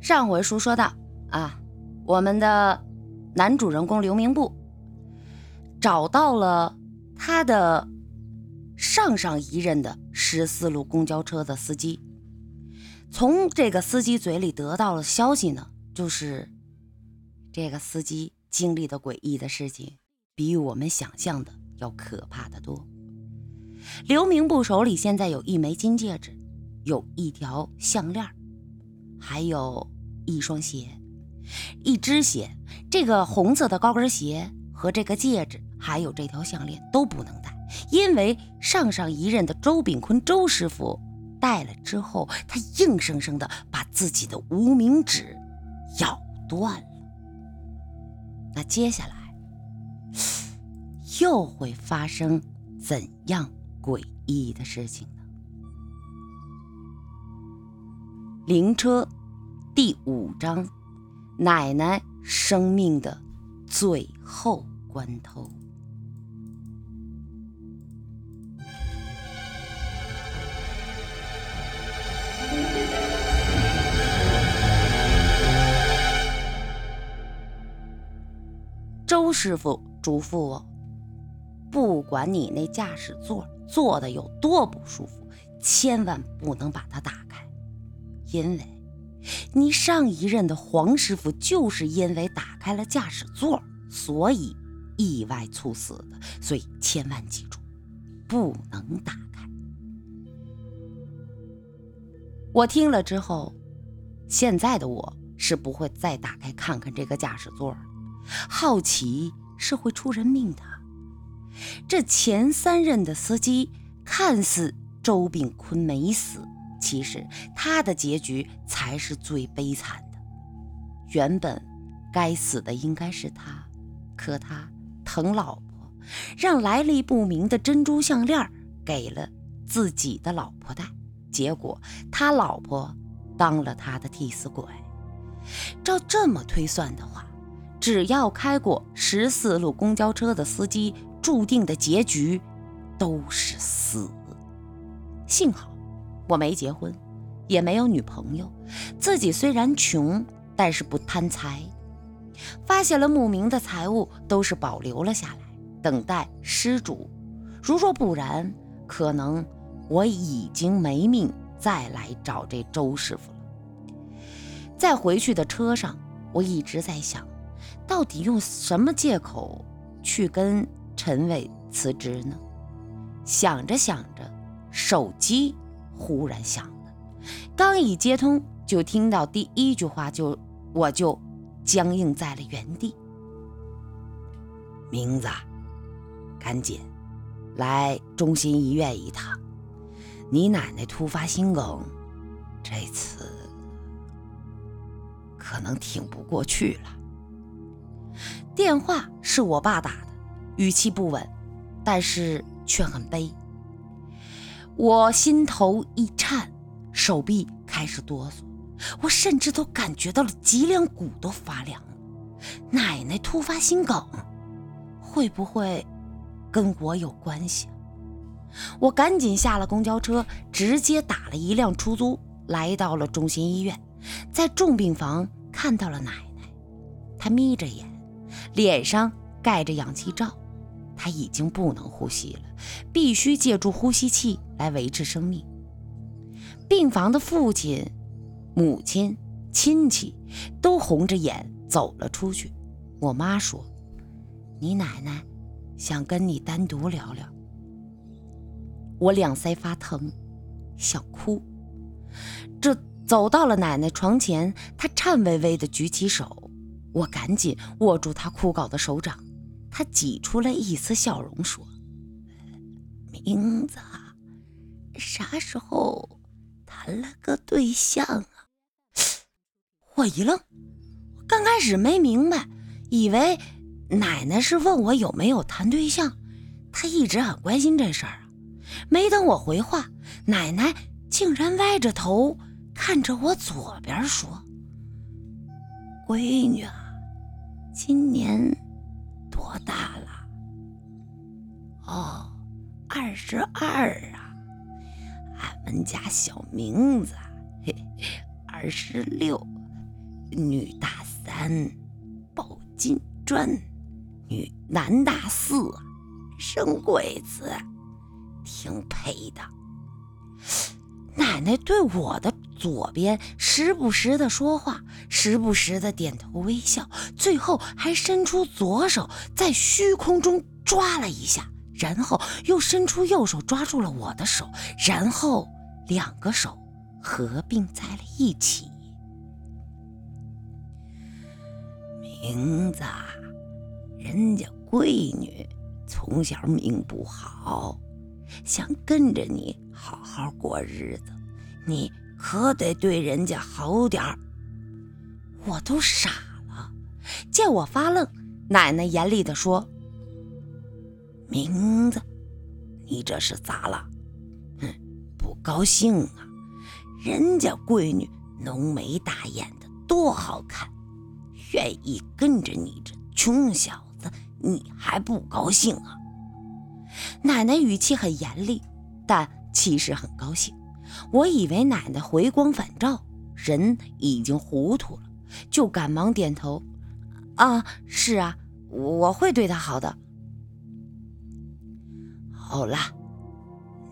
上回书说到啊，我们的男主人公刘明步找到了他的上上一任的十四路公交车的司机，从这个司机嘴里得到了消息呢，就是这个司机经历的诡异的事情，比我们想象的要可怕的多。刘明步手里现在有一枚金戒指，有一条项链，还有一双鞋，一只鞋。这个红色的高跟鞋和这个戒指，还有这条项链都不能戴，因为上上一任的周炳坤周师傅戴了之后，他硬生生的把自己的无名指咬断了。那接下来又会发生怎样？诡异的事情呢？灵车第五章：奶奶生命的最后关头。周师傅嘱咐我：不管你那驾驶座。坐的有多不舒服，千万不能把它打开，因为你上一任的黄师傅就是因为打开了驾驶座，所以意外猝死的。所以千万记住，不能打开。我听了之后，现在的我是不会再打开看看这个驾驶座了。好奇是会出人命的。这前三任的司机看似周炳坤没死，其实他的结局才是最悲惨的。原本该死的应该是他，可他疼老婆，让来历不明的珍珠项链给了自己的老婆戴，结果他老婆当了他的替死鬼。照这么推算的话，只要开过十四路公交车的司机。注定的结局都是死。幸好我没结婚，也没有女朋友，自己虽然穷，但是不贪财。发现了慕名的财物都是保留了下来，等待失主。如若不然，可能我已经没命再来找这周师傅了。在回去的车上，我一直在想，到底用什么借口去跟。陈伟辞职呢？想着想着，手机忽然响了。刚一接通，就听到第一句话，就我就僵硬在了原地。明子，赶紧来中心医院一趟。你奶奶突发心梗，这次可能挺不过去了。电话是我爸打的。语气不稳，但是却很悲。我心头一颤，手臂开始哆嗦，我甚至都感觉到了脊梁骨都发凉了。奶奶突发心梗，会不会跟我有关系？我赶紧下了公交车，直接打了一辆出租，来到了中心医院，在重病房看到了奶奶。她眯着眼，脸上盖着氧气罩。他已经不能呼吸了，必须借助呼吸器来维持生命。病房的父亲、母亲、亲戚都红着眼走了出去。我妈说：“你奶奶想跟你单独聊聊。”我两腮发疼，想哭。这走到了奶奶床前，她颤巍巍地举起手，我赶紧握住她枯槁的手掌。他挤出了一丝笑容，说：“名字，啥时候谈了个对象啊？”我一愣，刚开始没明白，以为奶奶是问我有没有谈对象。她一直很关心这事儿啊。没等我回话，奶奶竟然歪着头看着我左边说：“闺女啊，今年……”多大了？哦，二十二啊！俺们家小名字，嘿，二十六，女大三抱金砖，女男大四生贵子，挺配的。奶奶对我的左边时不时的说话，时不时的点头微笑，最后还伸出左手在虚空中抓了一下，然后又伸出右手抓住了我的手，然后两个手合并在了一起。名字，人家闺女从小命不好，想跟着你好好过日子，你可得对人家好点儿。我都傻了，见我发愣，奶奶严厉地说：“名字，你这是咋了？哼，不高兴啊？人家闺女浓眉大眼的，多好看。”愿意跟着你这穷小子，你还不高兴啊？奶奶语气很严厉，但其实很高兴。我以为奶奶回光返照，人已经糊涂了，就赶忙点头：“啊，是啊，我会对她好的。”好了，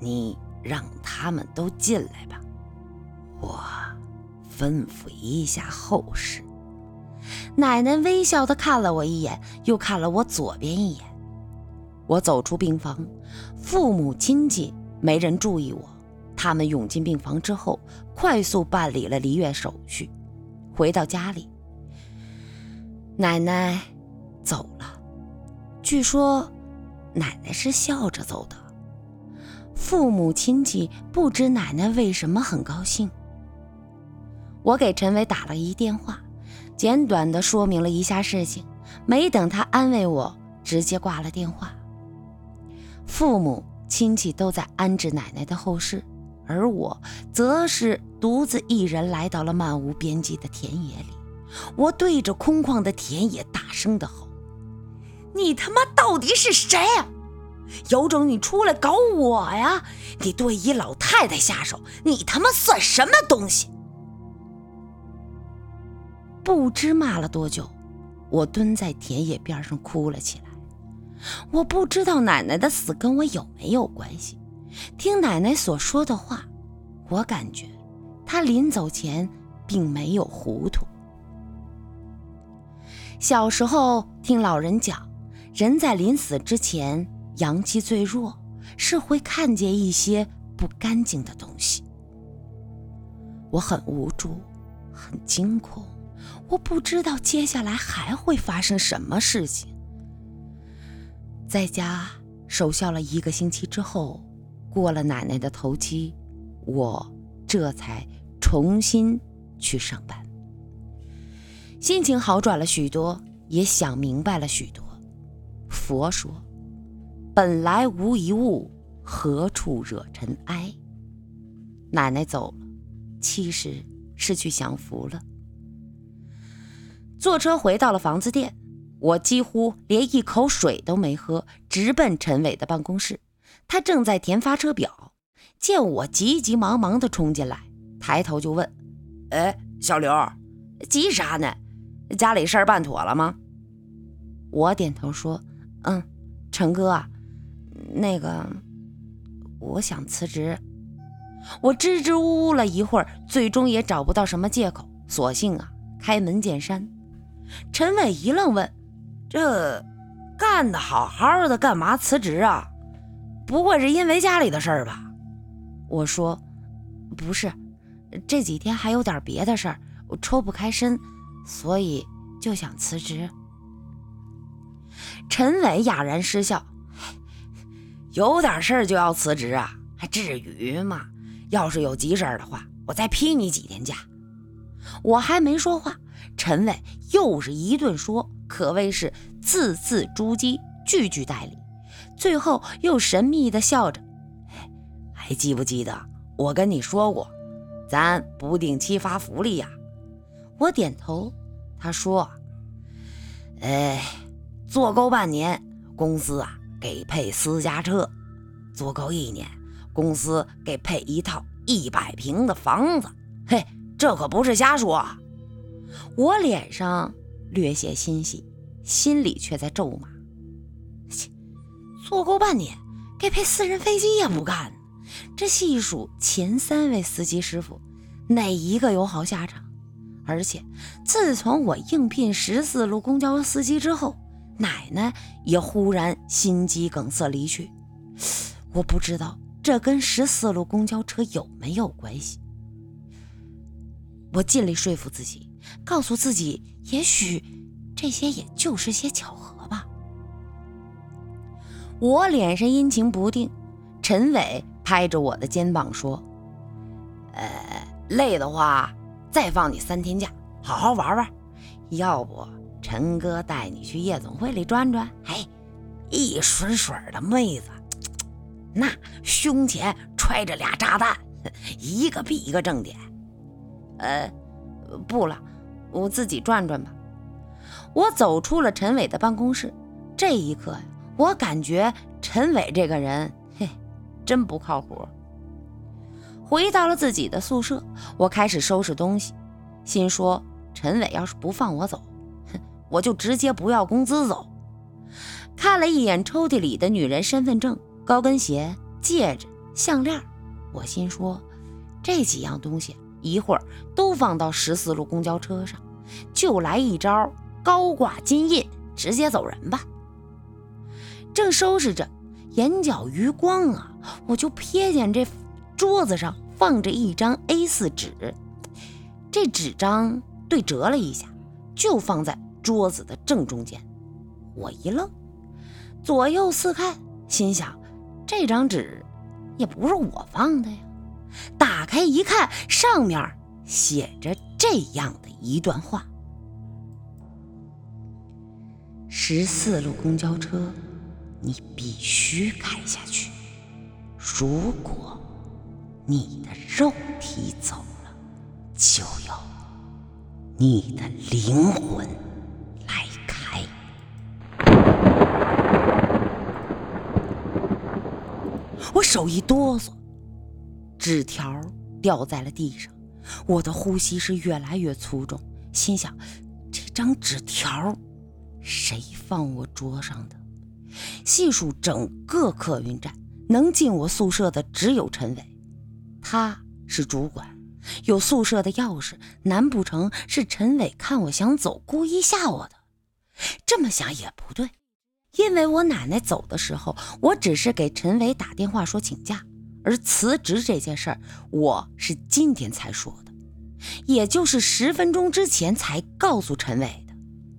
你让他们都进来吧，我吩咐一下后事。奶奶微笑地看了我一眼，又看了我左边一眼。我走出病房，父母亲戚没人注意我。他们涌进病房之后，快速办理了离院手续。回到家里，奶奶走了。据说，奶奶是笑着走的。父母亲戚不知奶奶为什么很高兴。我给陈伟打了一电话。简短的说明了一下事情，没等他安慰我，直接挂了电话。父母亲戚都在安置奶奶的后事，而我则是独自一人来到了漫无边际的田野里。我对着空旷的田野大声的吼：“你他妈到底是谁呀？有种你出来搞我呀！你对一老太太下手，你他妈算什么东西？”不知骂了多久，我蹲在田野边上哭了起来。我不知道奶奶的死跟我有没有关系。听奶奶所说的话，我感觉她临走前并没有糊涂。小时候听老人讲，人在临死之前阳气最弱，是会看见一些不干净的东西。我很无助，很惊恐。我不知道接下来还会发生什么事情。在家守孝了一个星期之后，过了奶奶的头七，我这才重新去上班，心情好转了许多，也想明白了许多。佛说：“本来无一物，何处惹尘埃。”奶奶走了，其实是去享福了。坐车回到了房子店，我几乎连一口水都没喝，直奔陈伟的办公室。他正在填发车表，见我急急忙忙地冲进来，抬头就问：“哎，小刘，急啥呢？家里事儿办妥了吗？”我点头说：“嗯，陈哥，那个，我想辞职。”我支支吾吾了一会儿，最终也找不到什么借口，索性啊，开门见山。陈伟一愣，问：“这干的好好的，干嘛辞职啊？不会是因为家里的事儿吧？”我说：“不是，这几天还有点别的事儿，我抽不开身，所以就想辞职。”陈伟哑然失笑：“有点事儿就要辞职啊？还至于吗？要是有急事儿的话，我再批你几天假。”我还没说话。陈伟又是一顿说，可谓是字字珠玑，句句带理。最后又神秘地笑着：“还记不记得我跟你说过，咱不定期发福利呀？”我点头。他说：“哎，做够半年，公司啊给配私家车；做够一年，公司给配一套一百平的房子。嘿，这可不是瞎说。”我脸上略显欣喜，心里却在咒骂：坐够半年，给配私人飞机也不干。这细数前三位司机师傅，哪一个有好下场？而且自从我应聘十四路公交司机之后，奶奶也忽然心肌梗塞离去。我不知道这跟十四路公交车有没有关系。我尽力说服自己，告诉自己，也许这些也就是些巧合。我脸上阴晴不定，陈伟拍着我的肩膀说：“呃，累的话，再放你三天假，好好玩玩。要不，陈哥带你去夜总会里转转。嘿，一水水的妹子，那胸前揣着俩炸弹，一个比一个正点。”呃，不了，我自己转转吧。我走出了陈伟的办公室，这一刻呀，我感觉陈伟这个人，嘿，真不靠谱。回到了自己的宿舍，我开始收拾东西，心说陈伟要是不放我走，哼，我就直接不要工资走。看了一眼抽屉里的女人身份证、高跟鞋、戒指、项链，我心说这几样东西。一会儿都放到十四路公交车上，就来一招高挂金印，直接走人吧。正收拾着，眼角余光啊，我就瞥见这桌子上放着一张 A4 纸，这纸张对折了一下，就放在桌子的正中间。我一愣，左右四看，心想这张纸也不是我放的呀。打开一看，上面写着这样的一段话：十四路公交车，你必须开下去。如果你的肉体走了，就由你的灵魂来开。我手一哆嗦。纸条掉在了地上，我的呼吸是越来越粗重，心想：这张纸条谁放我桌上的？细数整个客运站，能进我宿舍的只有陈伟，他是主管，有宿舍的钥匙，难不成是陈伟看我想走，故意吓我的？这么想也不对，因为我奶奶走的时候，我只是给陈伟打电话说请假。而辞职这件事儿，我是今天才说的，也就是十分钟之前才告诉陈伟。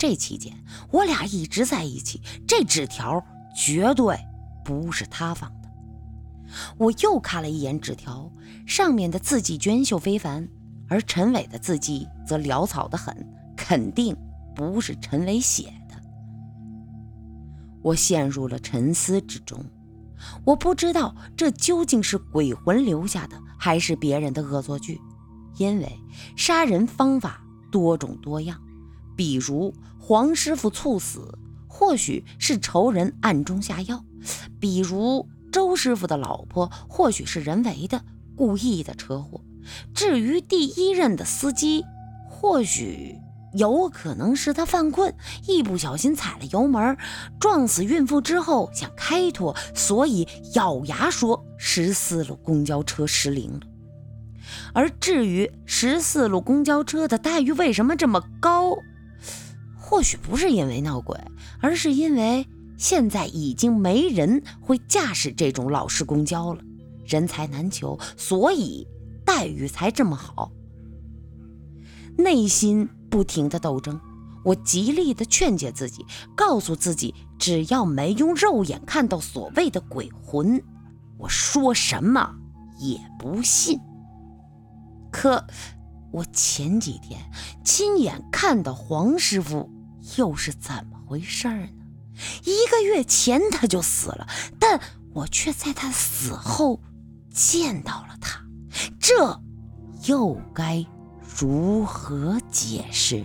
这期间，我俩一直在一起，这纸条绝对不是他放的。我又看了一眼纸条，上面的字迹娟秀非凡，而陈伟的字迹则潦草的很，肯定不是陈伟写的。我陷入了沉思之中。我不知道这究竟是鬼魂留下的，还是别人的恶作剧。因为杀人方法多种多样，比如黄师傅猝死，或许是仇人暗中下药；比如周师傅的老婆，或许是人为的、故意的车祸。至于第一任的司机，或许……有可能是他犯困，一不小心踩了油门，撞死孕妇之后想开脱，所以咬牙说十四路公交车失灵了。而至于十四路公交车的待遇为什么这么高，或许不是因为闹鬼，而是因为现在已经没人会驾驶这种老式公交了，人才难求，所以待遇才这么好。内心。不停的斗争，我极力的劝解自己，告诉自己，只要没用肉眼看到所谓的鬼魂，我说什么也不信。可我前几天亲眼看到黄师傅，又是怎么回事儿呢？一个月前他就死了，但我却在他死后见到了他，这又该？如何解释？